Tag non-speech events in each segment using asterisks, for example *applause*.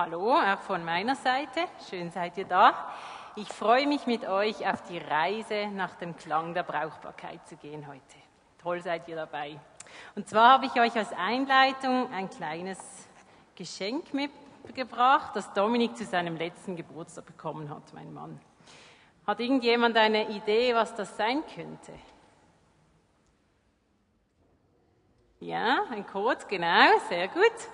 Hallo, auch von meiner Seite. Schön seid ihr da. Ich freue mich mit euch auf die Reise nach dem Klang der Brauchbarkeit zu gehen heute. Toll seid ihr dabei. Und zwar habe ich euch als Einleitung ein kleines Geschenk mitgebracht, das Dominik zu seinem letzten Geburtstag bekommen hat, mein Mann. Hat irgendjemand eine Idee, was das sein könnte? Ja, ein Code, genau, sehr gut.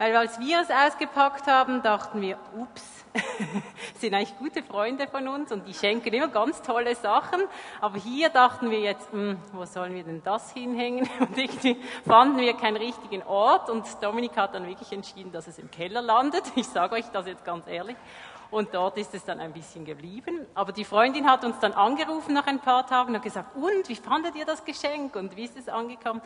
Weil als wir es ausgepackt haben, dachten wir, ups, *laughs* sind eigentlich gute Freunde von uns und die schenken immer ganz tolle Sachen. Aber hier dachten wir jetzt, hm, wo sollen wir denn das hinhängen? *laughs* Und irgendwie fanden wir keinen richtigen Ort und Dominik hat dann wirklich entschieden, dass es im Keller landet. Ich sage euch das jetzt ganz ehrlich. Und dort ist es dann ein bisschen geblieben. Aber die Freundin hat uns dann angerufen nach ein paar Tagen und gesagt, und, wie fandet ihr das Geschenk und wie ist es angekommen?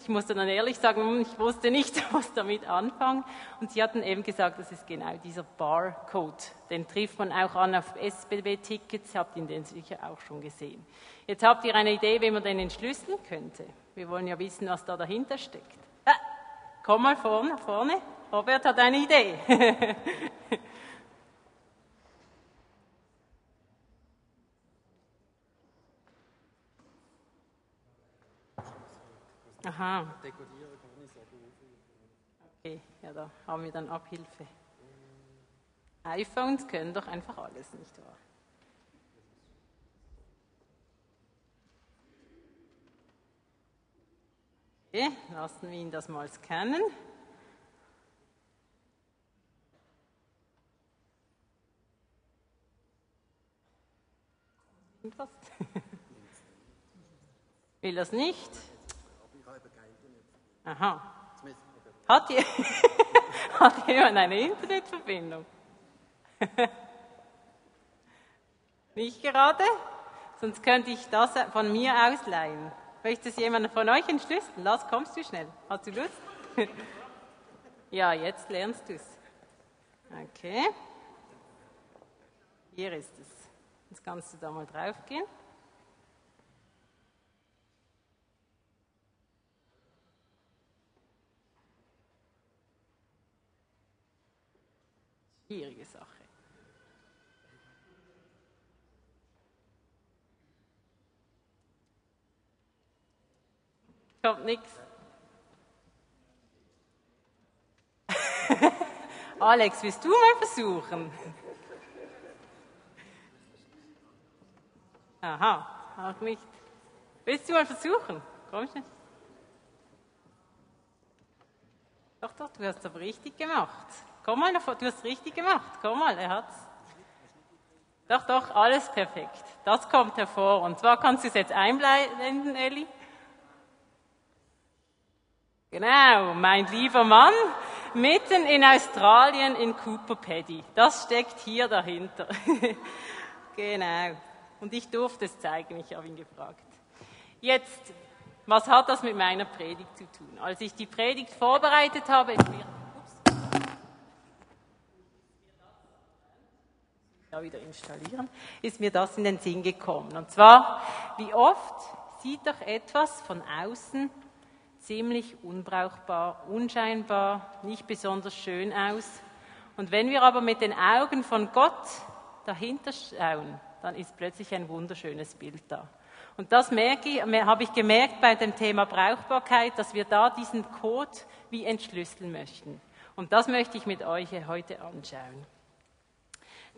Ich musste dann ehrlich sagen, hm, ich wusste nicht, *laughs* was damit anfangen. Und sie hatten eben gesagt, das ist genau dieser Barcode. Den trifft man auch an auf SBB-Tickets, habt ihr den sicher auch schon gesehen. Jetzt habt ihr eine Idee, wie man den entschlüsseln könnte. Wir wollen ja wissen, was da dahinter steckt. Ah, komm mal vorne, vorne. Robert hat eine Idee. *laughs* Aha. Dekodieren kann ich sagen. Okay, ja, da haben wir dann Abhilfe. iPhones können doch einfach alles, nicht wahr? Okay, lassen wir ihn das mal scannen. Irgendwas? *laughs* Will das nicht? Aha. Hat, je *laughs* Hat jemand eine Internetverbindung? *laughs* Nicht gerade? Sonst könnte ich das von mir ausleihen. Möchte es jemand von euch entschlüsseln? Lass, kommst du schnell. Hast du Lust? *laughs* ja, jetzt lernst du es. Okay. Hier ist es. Jetzt kannst du da mal drauf Schwierige Sache. Kommt nichts. *laughs* Alex, willst du mal versuchen? Aha, auch nicht. Willst du mal versuchen? Komm schon. Doch, doch, du hast es aber richtig gemacht. Komm mal, du hast richtig gemacht. Komm mal, er hat's. Doch, doch, alles perfekt. Das kommt hervor. Und zwar kannst du es jetzt einblenden, Elli. Genau, mein lieber Mann, mitten in Australien in Cooper Paddy. Das steckt hier dahinter. *laughs* genau. Und ich durfte es zeigen, ich habe ihn gefragt. Jetzt, was hat das mit meiner Predigt zu tun? Als ich die Predigt vorbereitet habe, ist mir wieder installieren, ist mir das in den Sinn gekommen. Und zwar, wie oft sieht doch etwas von außen ziemlich unbrauchbar, unscheinbar, nicht besonders schön aus. Und wenn wir aber mit den Augen von Gott dahinter schauen, dann ist plötzlich ein wunderschönes Bild da. Und das ich, habe ich gemerkt bei dem Thema Brauchbarkeit, dass wir da diesen Code wie entschlüsseln möchten. Und das möchte ich mit euch heute anschauen.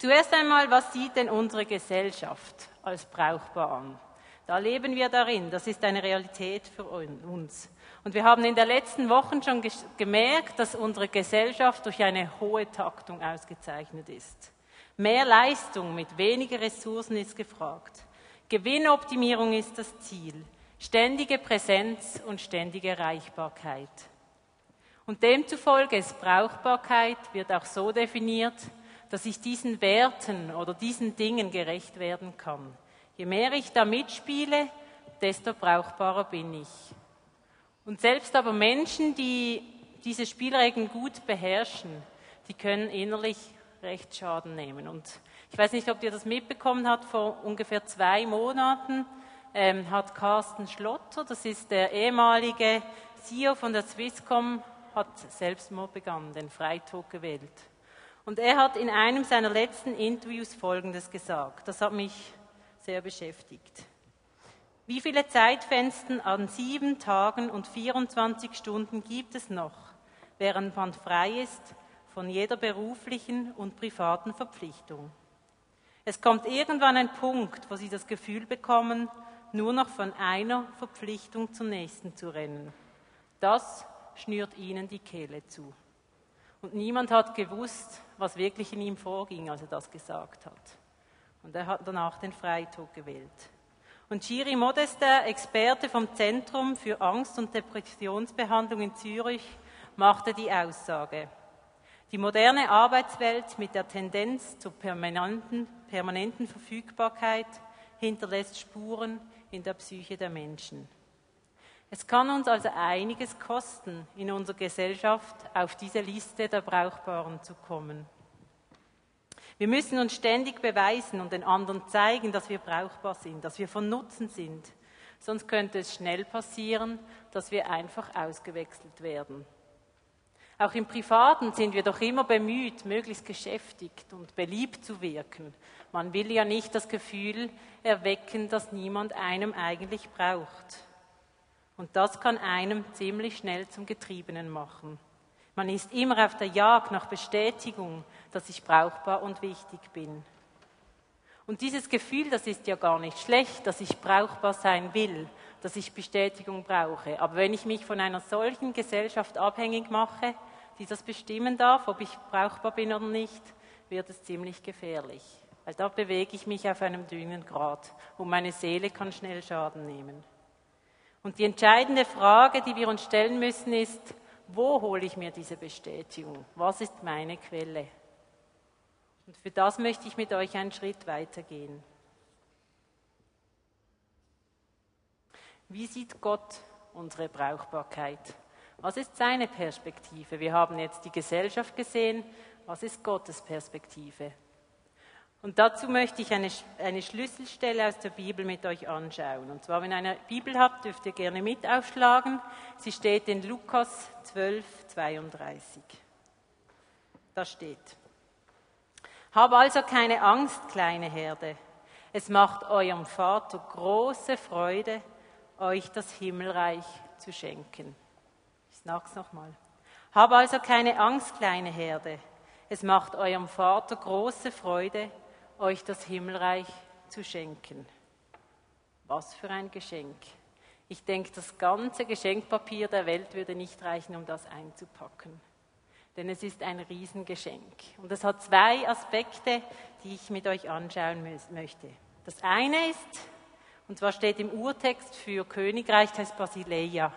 Zuerst einmal, was sieht denn unsere Gesellschaft als brauchbar an? Da leben wir darin, das ist eine Realität für uns. Und wir haben in den letzten Wochen schon gemerkt, dass unsere Gesellschaft durch eine hohe Taktung ausgezeichnet ist. Mehr Leistung mit weniger Ressourcen ist gefragt. Gewinnoptimierung ist das Ziel. Ständige Präsenz und ständige Erreichbarkeit. Und demzufolge ist Brauchbarkeit, wird auch so definiert, dass ich diesen Werten oder diesen Dingen gerecht werden kann. Je mehr ich da mitspiele, desto brauchbarer bin ich. Und selbst aber Menschen, die diese Spielregeln gut beherrschen, die können innerlich recht Schaden nehmen. Und ich weiß nicht, ob ihr das mitbekommen habt, vor ungefähr zwei Monaten ähm, hat Carsten Schlotter, das ist der ehemalige CEO von der Swisscom, hat Selbstmord begangen, den Freitod gewählt. Und er hat in einem seiner letzten Interviews Folgendes gesagt. Das hat mich sehr beschäftigt. Wie viele Zeitfenster an sieben Tagen und 24 Stunden gibt es noch, während man frei ist von jeder beruflichen und privaten Verpflichtung? Es kommt irgendwann ein Punkt, wo Sie das Gefühl bekommen, nur noch von einer Verpflichtung zur nächsten zu rennen. Das schnürt Ihnen die Kehle zu. Und niemand hat gewusst, was wirklich in ihm vorging, als er das gesagt hat. Und er hat danach den Freitod gewählt. Und Giri Modester, Experte vom Zentrum für Angst- und Depressionsbehandlung in Zürich, machte die Aussage, die moderne Arbeitswelt mit der Tendenz zur permanenten, permanenten Verfügbarkeit hinterlässt Spuren in der Psyche der Menschen. Es kann uns also einiges kosten, in unserer Gesellschaft auf diese Liste der Brauchbaren zu kommen. Wir müssen uns ständig beweisen und den anderen zeigen, dass wir brauchbar sind, dass wir von Nutzen sind. Sonst könnte es schnell passieren, dass wir einfach ausgewechselt werden. Auch im Privaten sind wir doch immer bemüht, möglichst geschäftigt und beliebt zu wirken. Man will ja nicht das Gefühl erwecken, dass niemand einem eigentlich braucht. Und das kann einem ziemlich schnell zum Getriebenen machen. Man ist immer auf der Jagd nach Bestätigung, dass ich brauchbar und wichtig bin. Und dieses Gefühl, das ist ja gar nicht schlecht, dass ich brauchbar sein will, dass ich Bestätigung brauche. Aber wenn ich mich von einer solchen Gesellschaft abhängig mache, die das bestimmen darf, ob ich brauchbar bin oder nicht, wird es ziemlich gefährlich. Weil da bewege ich mich auf einem dünnen Grat und meine Seele kann schnell Schaden nehmen. Und die entscheidende Frage, die wir uns stellen müssen, ist, wo hole ich mir diese Bestätigung? Was ist meine Quelle? Und für das möchte ich mit euch einen Schritt weitergehen. Wie sieht Gott unsere Brauchbarkeit? Was ist seine Perspektive? Wir haben jetzt die Gesellschaft gesehen. Was ist Gottes Perspektive? Und dazu möchte ich eine, eine Schlüsselstelle aus der Bibel mit euch anschauen. Und zwar, wenn ihr eine Bibel habt, dürft ihr gerne mit aufschlagen. Sie steht in Lukas 12, 32. Da steht, Hab also keine Angst, kleine Herde. Es macht eurem Vater große Freude, euch das Himmelreich zu schenken. Ich sag's nochmal. Hab also keine Angst, kleine Herde. Es macht eurem Vater große Freude, euch das Himmelreich zu schenken. Was für ein Geschenk. Ich denke, das ganze Geschenkpapier der Welt würde nicht reichen, um das einzupacken. Denn es ist ein Riesengeschenk. Und es hat zwei Aspekte, die ich mit euch anschauen möchte. Das eine ist, und zwar steht im Urtext für Königreich, das heißt Basileia.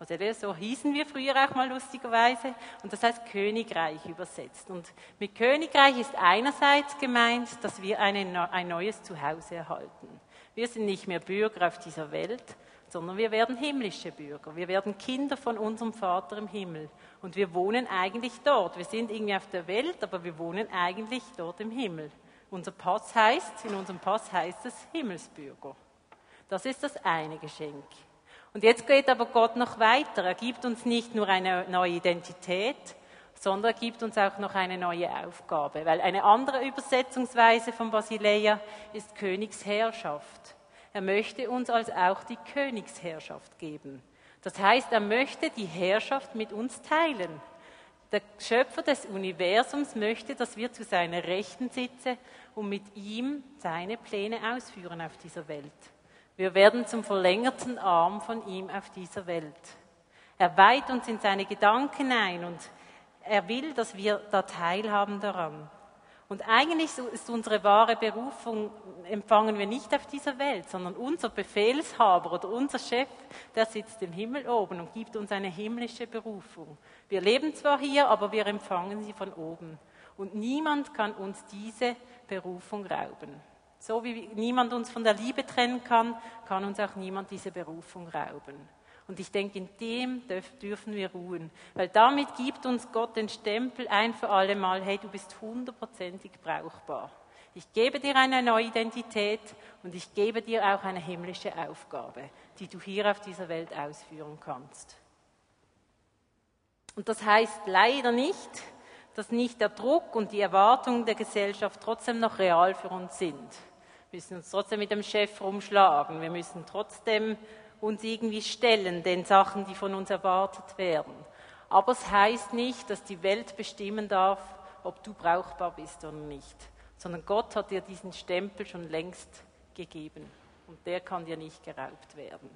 Also so hießen wir früher auch mal lustigerweise. Und das heißt Königreich übersetzt. Und mit Königreich ist einerseits gemeint, dass wir eine, ein neues Zuhause erhalten. Wir sind nicht mehr Bürger auf dieser Welt, sondern wir werden himmlische Bürger. Wir werden Kinder von unserem Vater im Himmel. Und wir wohnen eigentlich dort. Wir sind irgendwie auf der Welt, aber wir wohnen eigentlich dort im Himmel. Unser Pass heißt, in unserem Pass heißt es Himmelsbürger. Das ist das eine Geschenk. Und jetzt geht aber Gott noch weiter. Er gibt uns nicht nur eine neue Identität, sondern er gibt uns auch noch eine neue Aufgabe. Weil eine andere Übersetzungsweise von Basileia ist Königsherrschaft. Er möchte uns also auch die Königsherrschaft geben. Das heißt, er möchte die Herrschaft mit uns teilen. Der Schöpfer des Universums möchte, dass wir zu seiner Rechten sitzen und mit ihm seine Pläne ausführen auf dieser Welt. Wir werden zum verlängerten Arm von ihm auf dieser Welt. Er weiht uns in seine Gedanken ein und er will, dass wir da teilhaben daran. Und eigentlich ist unsere wahre Berufung, empfangen wir nicht auf dieser Welt, sondern unser Befehlshaber oder unser Chef, der sitzt im Himmel oben und gibt uns eine himmlische Berufung. Wir leben zwar hier, aber wir empfangen sie von oben. Und niemand kann uns diese Berufung rauben. So wie niemand uns von der Liebe trennen kann, kann uns auch niemand diese Berufung rauben. Und ich denke, in dem dürfen wir ruhen, weil damit gibt uns Gott den Stempel ein für alle Mal, hey, du bist hundertprozentig brauchbar. Ich gebe dir eine neue Identität und ich gebe dir auch eine himmlische Aufgabe, die du hier auf dieser Welt ausführen kannst. Und das heißt leider nicht, dass nicht der Druck und die Erwartungen der Gesellschaft trotzdem noch real für uns sind. Wir müssen uns trotzdem mit dem Chef rumschlagen. Wir müssen trotzdem uns irgendwie stellen den Sachen, die von uns erwartet werden. Aber es heißt nicht, dass die Welt bestimmen darf, ob du brauchbar bist oder nicht, sondern Gott hat dir diesen Stempel schon längst gegeben und der kann dir nicht geraubt werden.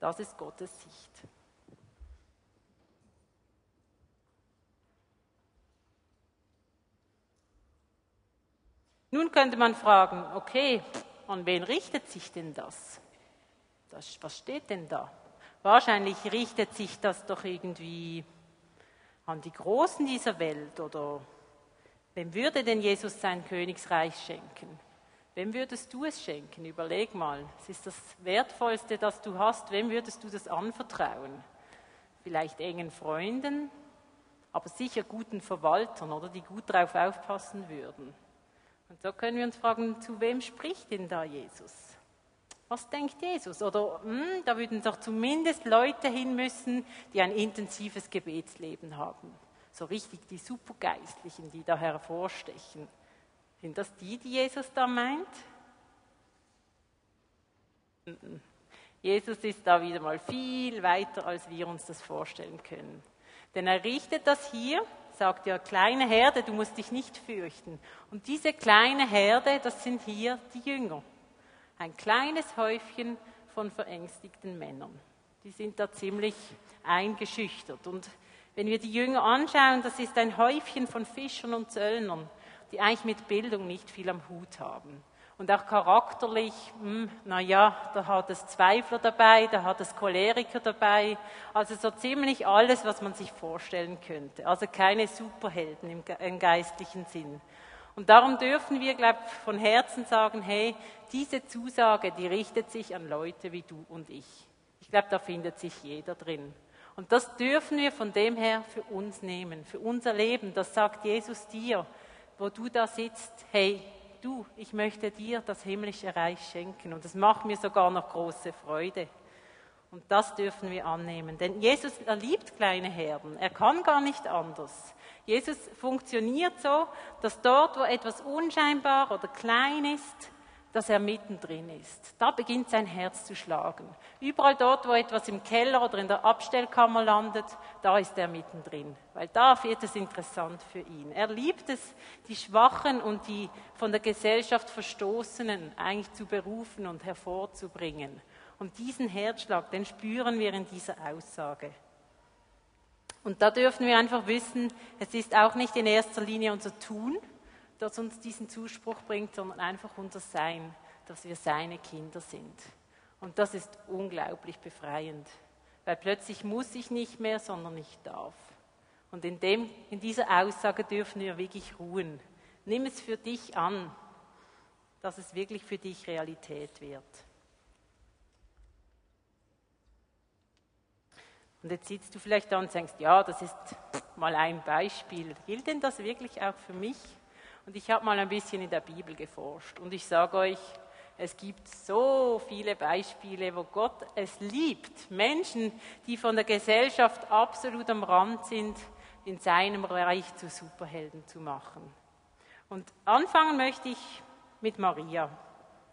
Das ist Gottes Sicht. Nun könnte man fragen, okay, an wen richtet sich denn das? das? Was steht denn da? Wahrscheinlich richtet sich das doch irgendwie an die Großen dieser Welt oder wem würde denn Jesus sein Königsreich schenken? Wem würdest du es schenken? Überleg mal. Es ist das Wertvollste, das du hast. Wem würdest du das anvertrauen? Vielleicht engen Freunden, aber sicher guten Verwaltern oder die gut darauf aufpassen würden. Und so können wir uns fragen, zu wem spricht denn da Jesus? Was denkt Jesus? Oder hm, da würden doch zumindest Leute hin müssen, die ein intensives Gebetsleben haben. So richtig die Supergeistlichen, die da hervorstechen. Sind das die, die Jesus da meint? Jesus ist da wieder mal viel weiter, als wir uns das vorstellen können. Denn er richtet das hier, sagt ja, kleine Herde, du musst dich nicht fürchten. Und diese kleine Herde, das sind hier die Jünger. Ein kleines Häufchen von verängstigten Männern. Die sind da ziemlich eingeschüchtert. Und wenn wir die Jünger anschauen, das ist ein Häufchen von Fischern und Zöllnern die eigentlich mit Bildung nicht viel am Hut haben. Und auch charakterlich, hm, naja, da hat es Zweifler dabei, da hat es Choleriker dabei, also so ziemlich alles, was man sich vorstellen könnte. Also keine Superhelden im, im geistlichen Sinn. Und darum dürfen wir, glaube ich, von Herzen sagen, hey, diese Zusage, die richtet sich an Leute wie du und ich. Ich glaube, da findet sich jeder drin. Und das dürfen wir von dem her für uns nehmen, für unser Leben. Das sagt Jesus dir wo du da sitzt, hey, du, ich möchte dir das himmlische Reich schenken und es macht mir sogar noch große Freude. Und das dürfen wir annehmen, denn Jesus er liebt kleine Herden, er kann gar nicht anders. Jesus funktioniert so, dass dort, wo etwas unscheinbar oder klein ist, dass er mittendrin ist. Da beginnt sein Herz zu schlagen. Überall dort, wo etwas im Keller oder in der Abstellkammer landet, da ist er mittendrin, weil da wird es interessant für ihn. Er liebt es, die Schwachen und die von der Gesellschaft Verstoßenen eigentlich zu berufen und hervorzubringen. Und diesen Herzschlag, den spüren wir in dieser Aussage. Und da dürfen wir einfach wissen, es ist auch nicht in erster Linie unser Tun, das uns diesen Zuspruch bringt, sondern einfach unser Sein, dass wir seine Kinder sind. Und das ist unglaublich befreiend, weil plötzlich muss ich nicht mehr, sondern ich darf. Und in, dem, in dieser Aussage dürfen wir wirklich ruhen. Nimm es für dich an, dass es wirklich für dich Realität wird. Und jetzt sitzt du vielleicht da und denkst, ja, das ist mal ein Beispiel. Gilt denn das wirklich auch für mich? Und ich habe mal ein bisschen in der Bibel geforscht und ich sage euch, es gibt so viele Beispiele, wo Gott es liebt, Menschen, die von der Gesellschaft absolut am Rand sind, in seinem Reich zu Superhelden zu machen. Und anfangen möchte ich mit Maria,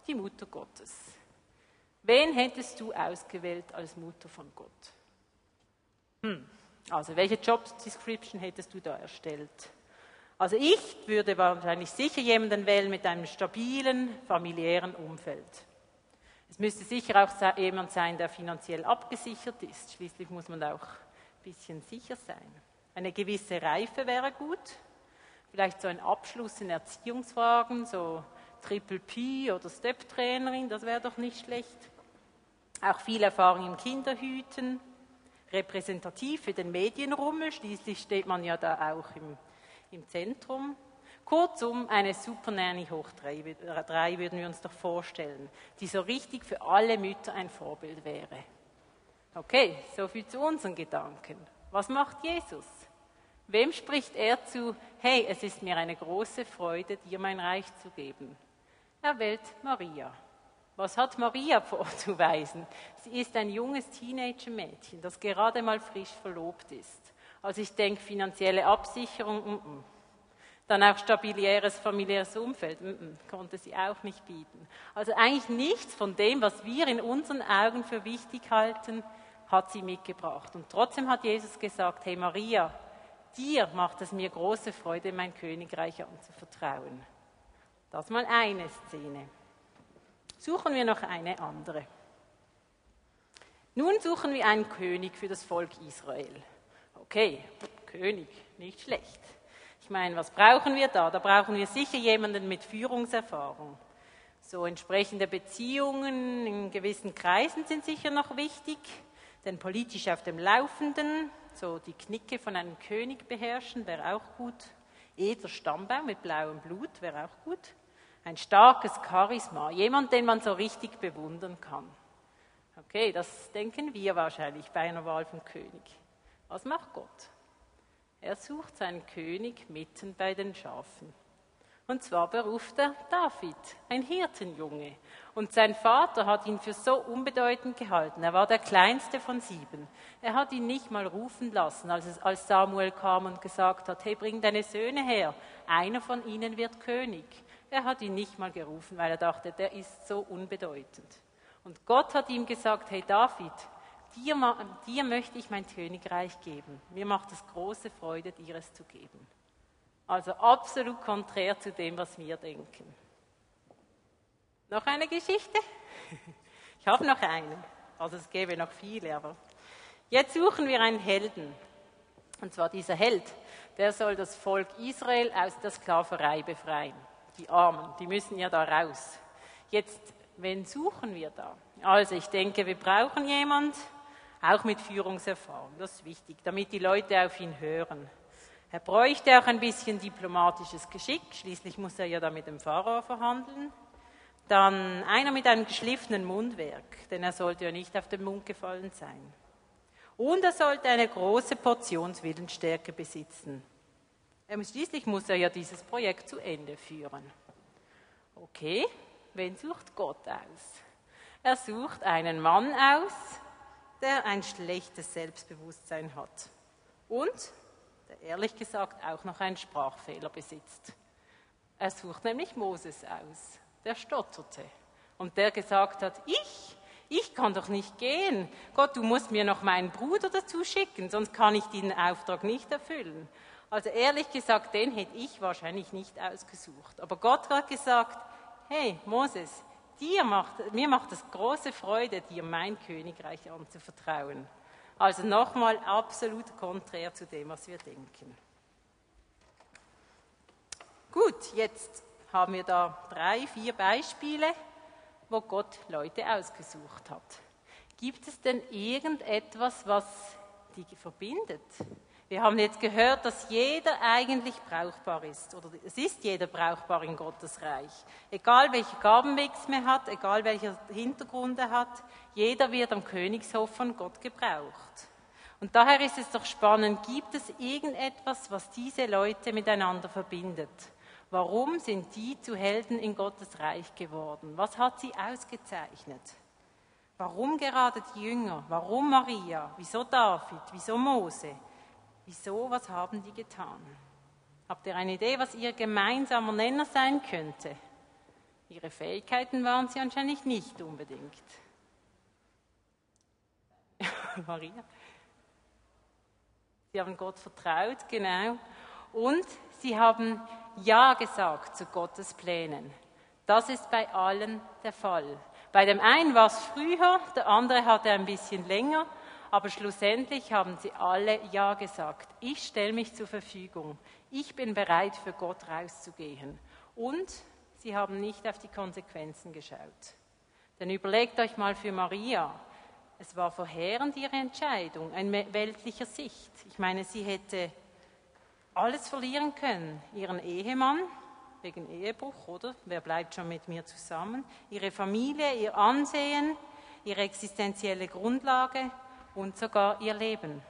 die Mutter Gottes. Wen hättest du ausgewählt als Mutter von Gott? Hm. Also, welche Job Description hättest du da erstellt? Also ich würde wahrscheinlich sicher jemanden wählen mit einem stabilen familiären Umfeld. Es müsste sicher auch jemand sein, der finanziell abgesichert ist. Schließlich muss man auch ein bisschen sicher sein. Eine gewisse Reife wäre gut. Vielleicht so ein Abschluss in Erziehungsfragen, so Triple P oder Step-Trainerin, das wäre doch nicht schlecht. Auch viel Erfahrung im Kinderhüten, repräsentativ für den Medienrummel, schließlich steht man ja da auch im im Zentrum. Kurzum, eine Super Nanny hoch drei, drei würden wir uns doch vorstellen, die so richtig für alle Mütter ein Vorbild wäre. Okay, soviel zu unseren Gedanken. Was macht Jesus? Wem spricht er zu, hey, es ist mir eine große Freude, dir mein Reich zu geben? Er wählt Maria. Was hat Maria *laughs* vorzuweisen? Sie ist ein junges Teenager-Mädchen, das gerade mal frisch verlobt ist. Also ich denke, finanzielle Absicherung, mm -mm. dann auch stabiliäres familiäres Umfeld, mm konnte sie auch nicht bieten. Also eigentlich nichts von dem, was wir in unseren Augen für wichtig halten, hat sie mitgebracht. Und trotzdem hat Jesus gesagt, hey Maria, dir macht es mir große Freude, mein Königreich anzuvertrauen. Das mal eine Szene. Suchen wir noch eine andere. Nun suchen wir einen König für das Volk Israel. Okay, König, nicht schlecht. Ich meine, was brauchen wir da? Da brauchen wir sicher jemanden mit Führungserfahrung. So entsprechende Beziehungen in gewissen Kreisen sind sicher noch wichtig, denn politisch auf dem Laufenden, so die Knicke von einem König beherrschen, wäre auch gut. Edler Stammbaum mit blauem Blut wäre auch gut. Ein starkes Charisma, jemand, den man so richtig bewundern kann. Okay, das denken wir wahrscheinlich bei einer Wahl vom König. Was macht Gott? Er sucht seinen König mitten bei den Schafen. Und zwar beruft er David, ein Hirtenjunge. Und sein Vater hat ihn für so unbedeutend gehalten. Er war der kleinste von sieben. Er hat ihn nicht mal rufen lassen, als, Samuel kam und gesagt hat, hey, bring deine Söhne her. Einer von ihnen wird König. Er hat ihn nicht mal gerufen, weil er dachte, der ist so unbedeutend. Und Gott hat ihm gesagt, hey David, dir, dir möchte ich mein Königreich geben. Mir macht es große Freude, dir es zu geben. Also absolut konträr zu dem, was wir denken. Noch eine Geschichte? *laughs* Ich habe noch eine. Also es gäbe noch viele, aber jetzt suchen wir einen Helden. Und zwar dieser Held, der soll das Volk Israel aus der Sklaverei befreien. Die Armen, die müssen ja da raus. Jetzt, wen suchen wir da? Also ich denke, wir brauchen jemanden, auch mit Führungserfahrung. Das ist wichtig, damit die Leute auf ihn hören. Er bräuchte auch ein bisschen diplomatisches Geschick, schließlich muss er ja da mit dem Pharao verhandeln. Dann einer mit einem geschliffenen Mundwerk, denn er sollte ja nicht auf den Mund gefallen sein. Und er sollte eine große Portion Willensstärke besitzen. Schließlich muss er ja dieses Projekt zu Ende führen. Okay, wen sucht Gott aus? Er sucht einen Mann aus, der ein schlechtes Selbstbewusstsein hat und der ehrlich gesagt auch noch einen Sprachfehler besitzt. Er sucht nämlich Moses aus, der stotterte und der gesagt hat, ich, ich kann doch nicht gehen. Gott, du musst mir noch meinen Bruder dazu schicken, sonst kann ich den Auftrag nicht erfüllen. Also ehrlich gesagt, den hätte ich wahrscheinlich nicht ausgesucht. Aber Gott hat gesagt, hey Moses, dir macht, mir macht es große Freude, dir mein Königreich anzuvertrauen. Also nochmal absolut konträr zu dem, was wir denken. Gut, jetzt haben wir da drei, vier Beispiele, wo Gott Leute ausgesucht hat. Gibt es denn irgendetwas, was die verbindet? Wir haben jetzt gehört, dass jeder eigentlich brauchbar ist. Oder es ist jeder brauchbar in Gottes Reich. Egal welche Gabenmix man hat, egal welcher Hintergrund er hat, jeder wird am Königshof von Gott gebraucht. Und daher ist es doch spannend, gibt es irgendetwas, was diese Leute miteinander verbindet? Warum sind die zu Helden in Gottes Reich geworden? Was hat sie ausgezeichnet? Warum gerade die Jünger? Warum Maria? Wieso David? Wieso Mose? Wieso, was haben die getan? Habt ihr eine Idee, was ihr gemeinsamer Nenner sein könnte? Ihre Fähigkeiten waren sie anscheinend nicht unbedingt. *laughs* Maria. Sie haben Gott vertraut, genau. Und sie haben Ja gesagt zu Gottes Plänen. Das ist bei allen der Fall. Bei dem einen war es früher, der andere hatte ein bisschen länger, aber schlussendlich haben sie alle Ja gesagt. Ich stelle mich zur Verfügung. Ich bin bereit, für Gott rauszugehen. Und sie haben nicht auf die Konsequenzen geschaut. Denn überlegt euch mal für Maria. Es war verheerend ihre Entscheidung, ein weltlicher Sicht. Ich meine, sie hätte alles verlieren können. Ihren Ehemann, wegen Ehebruch, oder? Wer bleibt schon mit mir zusammen? Ihre Familie, ihr Ansehen, ihre existenzielle Grundlage, und sogar ihr Leben.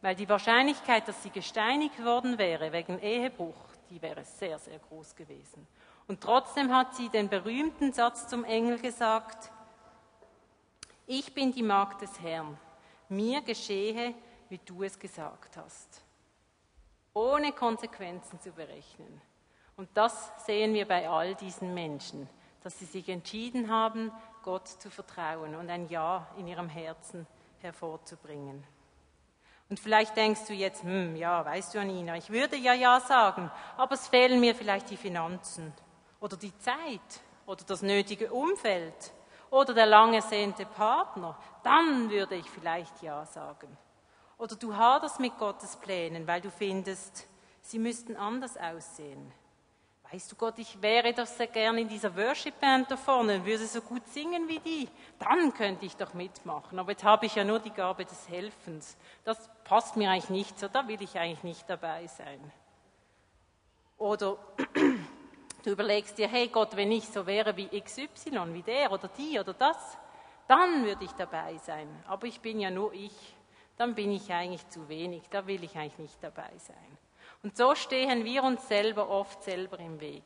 Weil die Wahrscheinlichkeit, dass sie gesteinigt worden wäre wegen Ehebruch, die wäre sehr, sehr groß gewesen. Und trotzdem hat sie den berühmten Satz zum Engel gesagt, ich bin die Magd des Herrn, mir geschehe, wie du es gesagt hast. ohne Konsequenzen zu berechnen. Und das sehen wir bei all diesen Menschen, dass sie sich entschieden haben, Gott zu vertrauen und ein Ja in ihrem Herzen hervorzubringen. Und vielleicht denkst du jetzt, hm, ja, weißt du, Anina, ich würde ja Ja sagen, aber es fehlen mir vielleicht die Finanzen oder die Zeit oder das nötige Umfeld oder der lange ersehnte Partner. Dann würde ich vielleicht Ja sagen. Oder du haderst mit Gottes Plänen, weil du findest, sie müssten anders aussehen. Weißt du Gott, ich wäre doch sehr gerne in dieser Worship Band da vorne und würde so gut singen wie die. Dann könnte ich doch mitmachen. Aber jetzt habe ich ja nur die Gabe des Helfens. Das passt mir eigentlich nicht so, da will ich eigentlich nicht dabei sein. Oder *clears throat* du überlegst dir, hey Gott, wenn ich so wäre wie XY, wie der oder die oder das, dann würde ich dabei sein. Aber ich bin ja nur ich. Dann bin ich eigentlich zu wenig. Da will ich eigentlich nicht dabei sein. Und so stehen wir uns selber oft selber im Weg,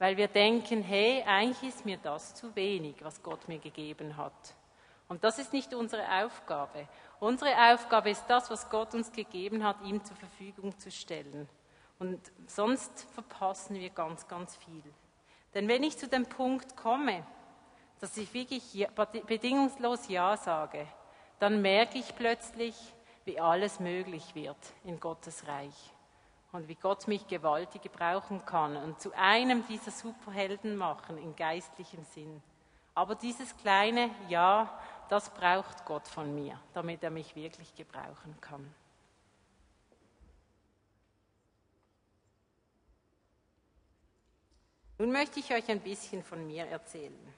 weil wir denken, hey, eigentlich ist mir das zu wenig, was Gott mir gegeben hat. Und das ist nicht unsere Aufgabe. Unsere Aufgabe ist das, was Gott uns gegeben hat, ihm zur Verfügung zu stellen. Und sonst verpassen wir ganz, ganz viel. Denn wenn ich zu dem Punkt komme, dass ich wirklich bedingungslos Ja sage, dann merke ich plötzlich, wie alles möglich wird in Gottes Reich und wie Gott mich gewaltig gebrauchen kann und zu einem dieser Superhelden machen im geistlichen Sinn. Aber dieses kleine Ja, das braucht Gott von mir, damit er mich wirklich gebrauchen kann. Nun möchte ich euch ein bisschen von mir erzählen.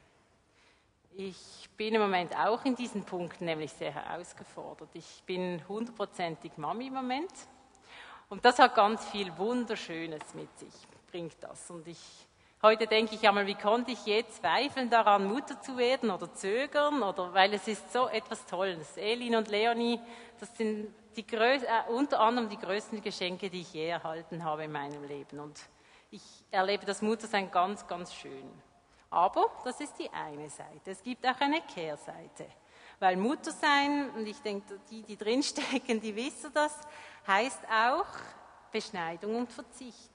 Ich bin im Moment auch in diesen Punkten nämlich sehr herausgefordert. Ich bin hundertprozentig Mami im Moment und das hat ganz viel Wunderschönes mit sich, bringt das. Und ich, heute denke ich einmal, wie konnte ich je zweifeln daran, Mutter zu werden oder zögern, oder, weil es ist so etwas Tolles. Elin und Leonie, das sind die größ, äh, unter anderem die größten Geschenke, die ich je erhalten habe in meinem Leben. Und ich erlebe das Muttersein ganz, ganz schön. Aber das ist die eine Seite. Es gibt auch eine Kehrseite. Weil Muttersein, und ich denke, die, die drinstecken, die wissen das, heißt auch Beschneidung und Verzicht.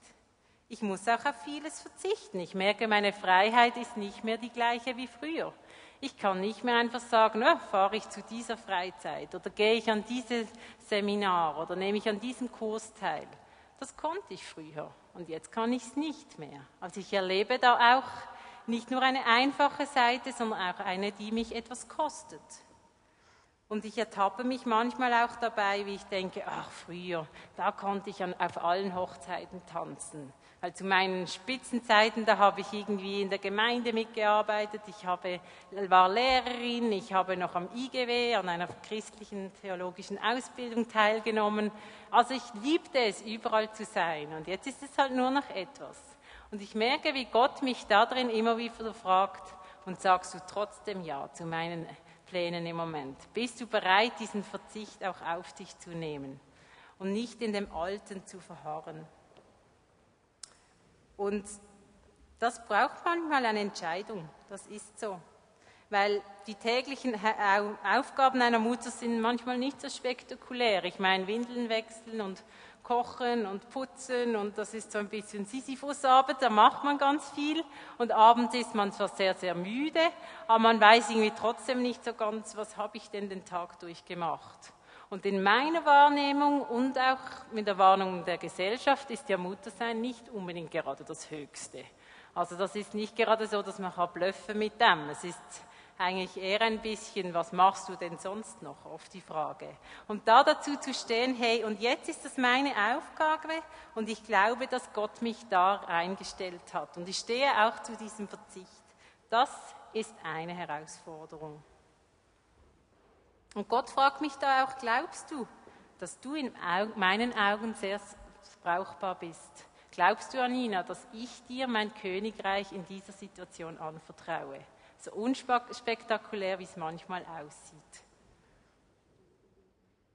Ich muss auch auf vieles verzichten. Ich merke, meine Freiheit ist nicht mehr die gleiche wie früher. Ich kann nicht mehr einfach sagen, oh, fahre ich zu dieser Freizeit oder gehe ich an dieses Seminar oder nehme ich an diesem Kurs teil. Das konnte ich früher und jetzt kann ich es nicht mehr. Also ich erlebe da auch nicht nur eine einfache Seite, sondern auch eine, die mich etwas kostet. Und ich ertappe mich manchmal auch dabei, wie ich denke, ach früher, da konnte ich an, auf allen Hochzeiten tanzen. Weil zu meinen Spitzenzeiten, da habe ich irgendwie in der Gemeinde mitgearbeitet, ich habe, war Lehrerin, ich habe noch am IGW, an einer christlichen theologischen Ausbildung teilgenommen. Also ich liebte es, überall zu sein. Und jetzt ist es halt nur noch etwas. Und ich merke, wie Gott mich da drin immer wieder fragt, und sagst du trotzdem Ja zu meinen Plänen im Moment? Bist du bereit, diesen Verzicht auch auf dich zu nehmen und nicht in dem Alten zu verharren? Und das braucht manchmal eine Entscheidung, das ist so. Weil die täglichen Aufgaben einer Mutter sind manchmal nicht so spektakulär. Ich meine, Windeln wechseln und kochen und putzen und das ist so ein bisschen Sisyphusarbeit, da macht man ganz viel und abends ist man zwar sehr, sehr müde, aber man weiß irgendwie trotzdem nicht so ganz, was habe ich denn den Tag durchgemacht. Und in meiner Wahrnehmung und auch mit der Wahrnehmung der Gesellschaft ist ja Muttersein nicht unbedingt gerade das Höchste. Also das ist nicht gerade so, dass man kann mit dem. Es ist eigentlich eher ein bisschen, was machst du denn sonst noch, oft die Frage. Und da dazu zu stehen, hey, und jetzt ist das meine Aufgabe und ich glaube, dass Gott mich da eingestellt hat. Und ich stehe auch zu diesem Verzicht. Das ist eine Herausforderung. Und Gott fragt mich da auch, glaubst du, dass du in meinen Augen sehr brauchbar bist? Glaubst du, Anina, dass ich dir mein Königreich in dieser Situation anvertraue? So unspektakulär, wie es manchmal aussieht.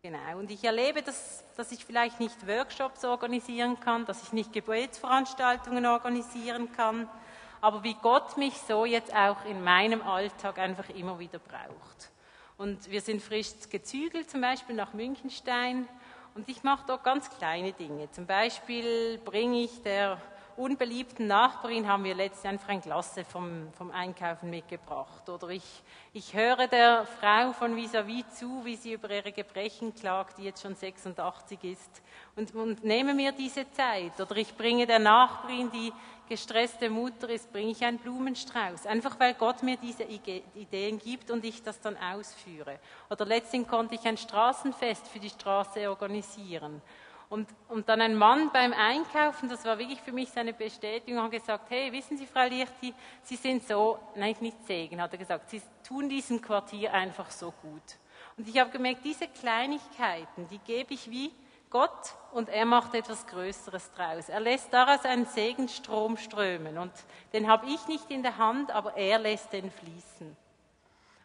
Genau, und ich erlebe, dass, dass ich vielleicht nicht Workshops organisieren kann, dass ich nicht Gebetsveranstaltungen organisieren kann, aber wie Gott mich so jetzt auch in meinem Alltag einfach immer wieder braucht. Und wir sind frisch gezügelt, zum Beispiel nach Münchenstein, Und ich mache dort ganz kleine Dinge. Zum Beispiel bringe ich der unbeliebten Nachbarin haben wir letztens einfach ein Glas vom, vom Einkaufen mitgebracht. Oder ich, ich höre der Frau von vis-à-vis -vis zu, wie sie über ihre Gebrechen klagt, die jetzt schon 86 ist, und, und nehme mir diese Zeit. Oder ich bringe der Nachbarin, die gestresste Mutter ist, bringe ich einen Blumenstrauß. Einfach weil Gott mir diese Ideen gibt und ich das dann ausführe. Oder letztens konnte ich ein Straßenfest für die Straße organisieren. Und, und dann ein Mann beim Einkaufen, das war wirklich für mich seine Bestätigung, hat gesagt, hey, wissen Sie, Frau Lichti, Sie sind so, nein, nicht Segen, hat er gesagt, Sie tun diesem Quartier einfach so gut. Und ich habe gemerkt, diese Kleinigkeiten, die gebe ich wie Gott und er macht etwas Größeres draus. Er lässt daraus einen Segenstrom strömen und den habe ich nicht in der Hand, aber er lässt den fließen.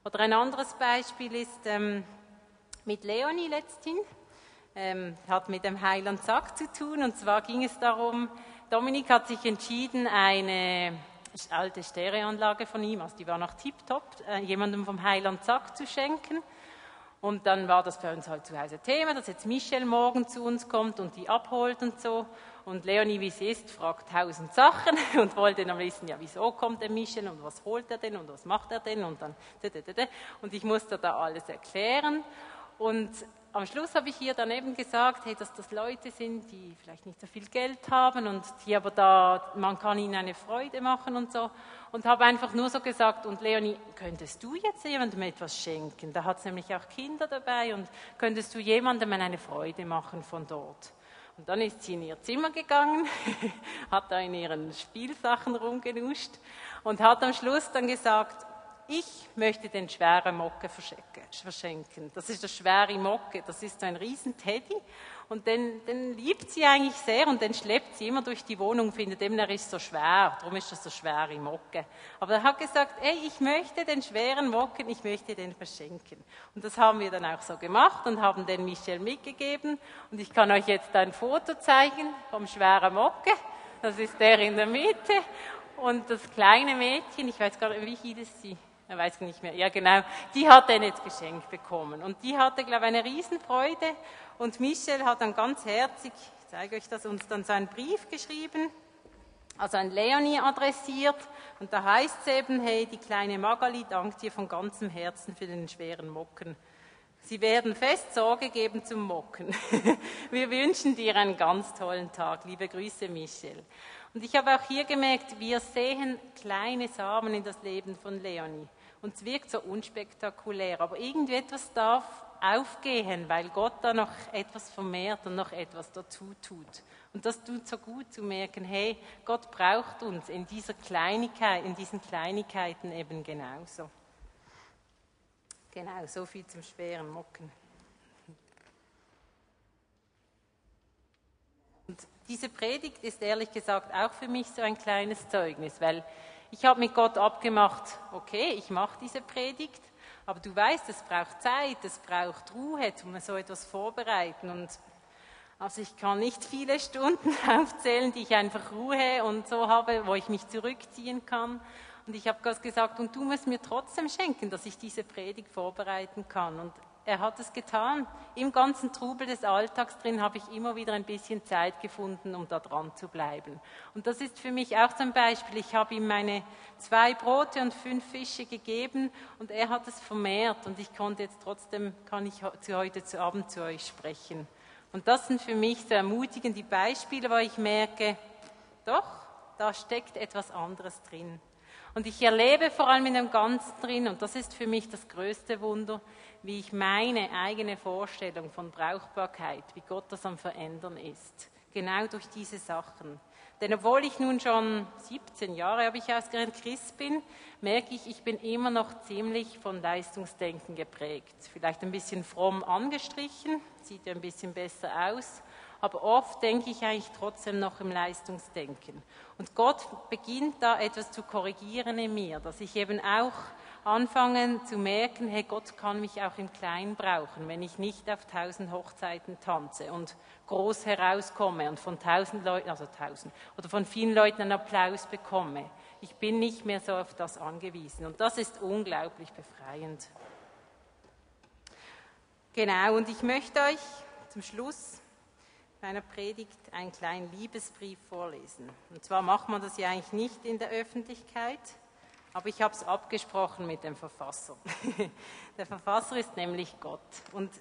Oder ein anderes Beispiel ist ähm, mit Leonie letzthin ähm, hat mit dem Heiland Sack zu tun. Und zwar ging es darum, Dominik hat sich entschieden, eine alte Stereoanlage von ihm, also die war noch tiptop, äh, jemandem vom Heiland Sack zu schenken. Und dann war das für uns halt zu Hause Thema, dass jetzt Michel morgen zu uns kommt und die abholt und so. Und Leonie, wie sie ist, fragt tausend Sachen *laughs* und wollte dann wissen, ja, wieso kommt der Michel und was holt er denn und was macht er denn und dann, und ich musste da alles erklären. Und am Schluss habe ich ihr dann eben gesagt, hey, dass das Leute sind, die vielleicht nicht so viel Geld haben und die aber da, man kann ihnen eine Freude machen und so. Und habe einfach nur so gesagt, und Leonie, könntest du jetzt jemandem etwas schenken? Da hat es nämlich auch Kinder dabei und könntest du jemandem eine Freude machen von dort? Und dann ist sie in ihr Zimmer gegangen, *laughs* hat da in ihren Spielsachen rumgenuscht und hat am Schluss dann gesagt, ich möchte den schweren Mocke verschenken. Das ist der schwere Mocke, das ist ein Riesenteddy und den, den liebt sie eigentlich sehr und den schleppt sie immer durch die Wohnung, findet eben, er ist so schwer, darum ist das so schwere Mocke. Aber er hat gesagt, ey, ich möchte den schweren Mocken, ich möchte den verschenken. Und das haben wir dann auch so gemacht und haben den Michel mitgegeben und ich kann euch jetzt ein Foto zeigen vom schweren Mocke. Das ist der in der Mitte und das kleine Mädchen, ich weiß gar nicht, wie hieß sie? Er weiß nicht mehr, ja genau, die hat er jetzt geschenkt bekommen. Und die hatte, glaube ich, eine Riesenfreude. Und Michel hat dann ganz herzig, ich zeige euch das, uns dann so einen Brief geschrieben, also an Leonie adressiert. Und da heißt es eben, hey, die kleine Magali dankt dir von ganzem Herzen für den schweren Mocken. Sie werden fest Sorge geben zum Mocken. *laughs* Wir wünschen dir einen ganz tollen Tag. Liebe Grüße, Michel. Und ich habe auch hier gemerkt, wir sehen kleine Samen in das Leben von Leonie. Und es wirkt so unspektakulär, aber irgendwie etwas darf aufgehen, weil Gott da noch etwas vermehrt und noch etwas dazu tut. Und das tut so gut zu merken, hey, Gott braucht uns in dieser Kleinigkeit, in diesen Kleinigkeiten eben genauso. Genau, so viel zum schweren Mocken. Und diese Predigt ist ehrlich gesagt auch für mich so ein kleines Zeugnis, weil ich habe mit Gott abgemacht, okay, ich mache diese Predigt, aber du weißt, es braucht Zeit, es braucht Ruhe, um so etwas vorbereiten. Und also ich kann nicht viele *laughs* Stunden aufzählen, die ich einfach Ruhe und so habe, wo ich mich zurückziehen kann. Und ich habe Gott gesagt, und du musst mir trotzdem schenken, dass ich diese Predigt vorbereiten kann. Und er hat es getan. Im ganzen Trubel des Alltags drin habe ich immer wieder ein bisschen Zeit gefunden, um da dran zu bleiben. Und das ist für mich auch zum Beispiel, ich habe ihm meine zwei Brote und fünf Fische gegeben und er hat es vermehrt und ich konnte jetzt trotzdem, kann ich heute zu Abend zu euch sprechen. Und das sind für mich so ermutigende Beispiele, wo ich merke, doch, da steckt etwas anderes drin. Und ich erlebe vor allem in dem Ganzen drin, und das ist für mich das größte Wunder, wie ich meine eigene Vorstellung von Brauchbarkeit, wie Gott das am Verändern ist. Genau durch diese Sachen. Denn obwohl ich nun schon 17 Jahre, habe ich ausgerechnet, Christ bin, merke ich, ich bin immer noch ziemlich von Leistungsdenken geprägt. Vielleicht ein bisschen fromm angestrichen, sieht ja ein bisschen besser aus, aber oft denke ich eigentlich trotzdem noch im Leistungsdenken. Und Gott beginnt da etwas zu korrigieren in mir, dass ich eben auch anfangen zu merken, hey, Gott kann mich auch im Kleinen brauchen, wenn ich nicht auf tausend Hochzeiten tanze und groß herauskomme und von tausend Leuten, also tausend, oder von vielen Leuten einen Applaus bekomme. Ich bin nicht mehr so auf das angewiesen und das ist unglaublich befreiend. Genau, und ich möchte euch zum Schluss meiner Predigt einen kleinen Liebesbrief vorlesen. Und zwar macht man das ja eigentlich nicht in der Öffentlichkeit, aber ich habe es abgesprochen mit dem Verfasser. *laughs* der Verfasser ist nämlich Gott. Und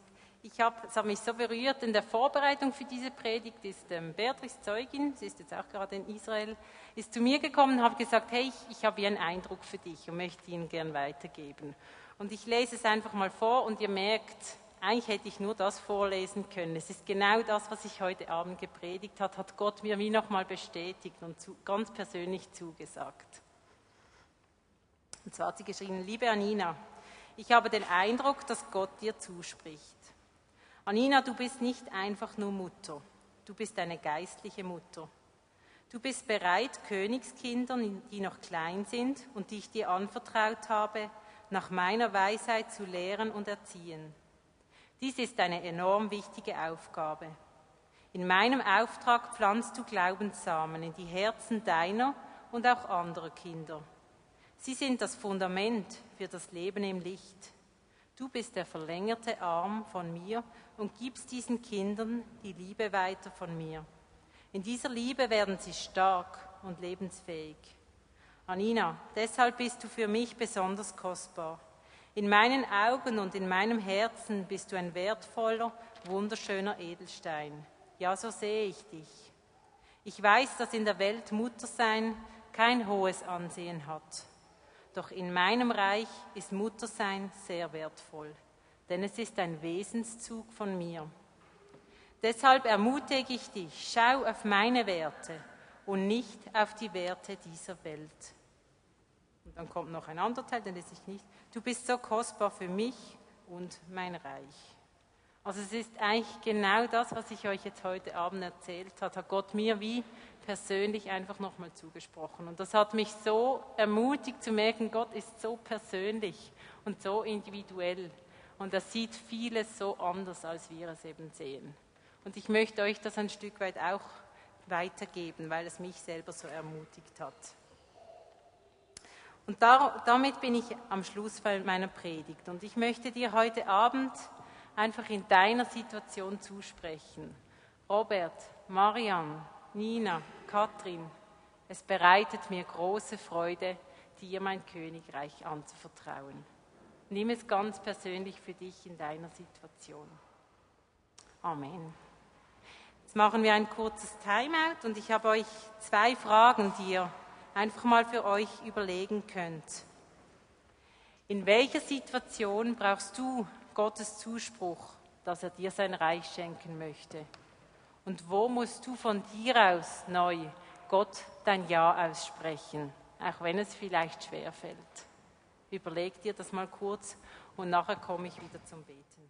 ich hab, es hat mich so berührt, in der Vorbereitung für diese Predigt ist ähm, Beatrice Zeugin, sie ist jetzt auch gerade in Israel, ist zu mir gekommen und hat gesagt, hey, ich, ich habe hier einen Eindruck für dich und möchte ihn gern weitergeben. Und ich lese es einfach mal vor und ihr merkt, eigentlich hätte ich nur das vorlesen können. Es ist genau das, was ich heute Abend gepredigt hat, hat Gott mir wie nochmal bestätigt und zu, ganz persönlich zugesagt. Und zwar hat sie geschrieben, liebe Anina, ich habe den Eindruck, dass Gott dir zuspricht. Anina, du bist nicht einfach nur Mutter, du bist eine geistliche Mutter. Du bist bereit, Königskindern, die noch klein sind und die ich dir anvertraut habe, nach meiner Weisheit zu lehren und erziehen. Dies ist eine enorm wichtige Aufgabe. In meinem Auftrag pflanzt du Glaubenssamen in die Herzen deiner und auch anderer Kinder. Sie sind das Fundament für das Leben im Licht. Du bist der verlängerte Arm von mir und gibst diesen Kindern die Liebe weiter von mir. In dieser Liebe werden sie stark und lebensfähig. Anina, deshalb bist du für mich besonders kostbar. In meinen Augen und in meinem Herzen bist du ein wertvoller, wunderschöner Edelstein. Ja, so sehe ich dich. Ich weiß, dass in der Welt Muttersein kein hohes Ansehen hat. Doch in meinem Reich ist Muttersein sehr wertvoll, denn es ist ein Wesenszug von mir. Deshalb ermutige ich dich, schau auf meine Werte und nicht auf die Werte dieser Welt. Dann kommt noch ein anderer Teil, den lese ich nicht. Du bist so kostbar für mich und mein Reich. Also es ist eigentlich genau das, was ich euch jetzt heute Abend erzählt habe, hat Gott mir wie persönlich einfach nochmal zugesprochen. Und das hat mich so ermutigt zu merken, Gott ist so persönlich und so individuell. Und er sieht vieles so anders, als wir es eben sehen. Und ich möchte euch das ein Stück weit auch weitergeben, weil es mich selber so ermutigt hat. Und da, damit bin ich am Schluss meiner Predigt. Und ich möchte dir heute Abend einfach in deiner Situation zusprechen. Robert, Marian, Nina, Katrin, es bereitet mir große Freude, dir mein Königreich anzuvertrauen. Nimm es ganz persönlich für dich in deiner Situation. Amen. Jetzt machen wir ein kurzes Timeout und ich habe euch zwei Fragen, die ihr einfach mal für euch überlegen könnt. In welcher Situation brauchst du Gottes Zuspruch, dass er dir sein Reich schenken möchte? Und wo musst du von dir aus neu Gott dein Ja aussprechen, auch wenn es vielleicht schwer fällt? Überleg dir das mal kurz und nachher komme ich wieder zum Beten.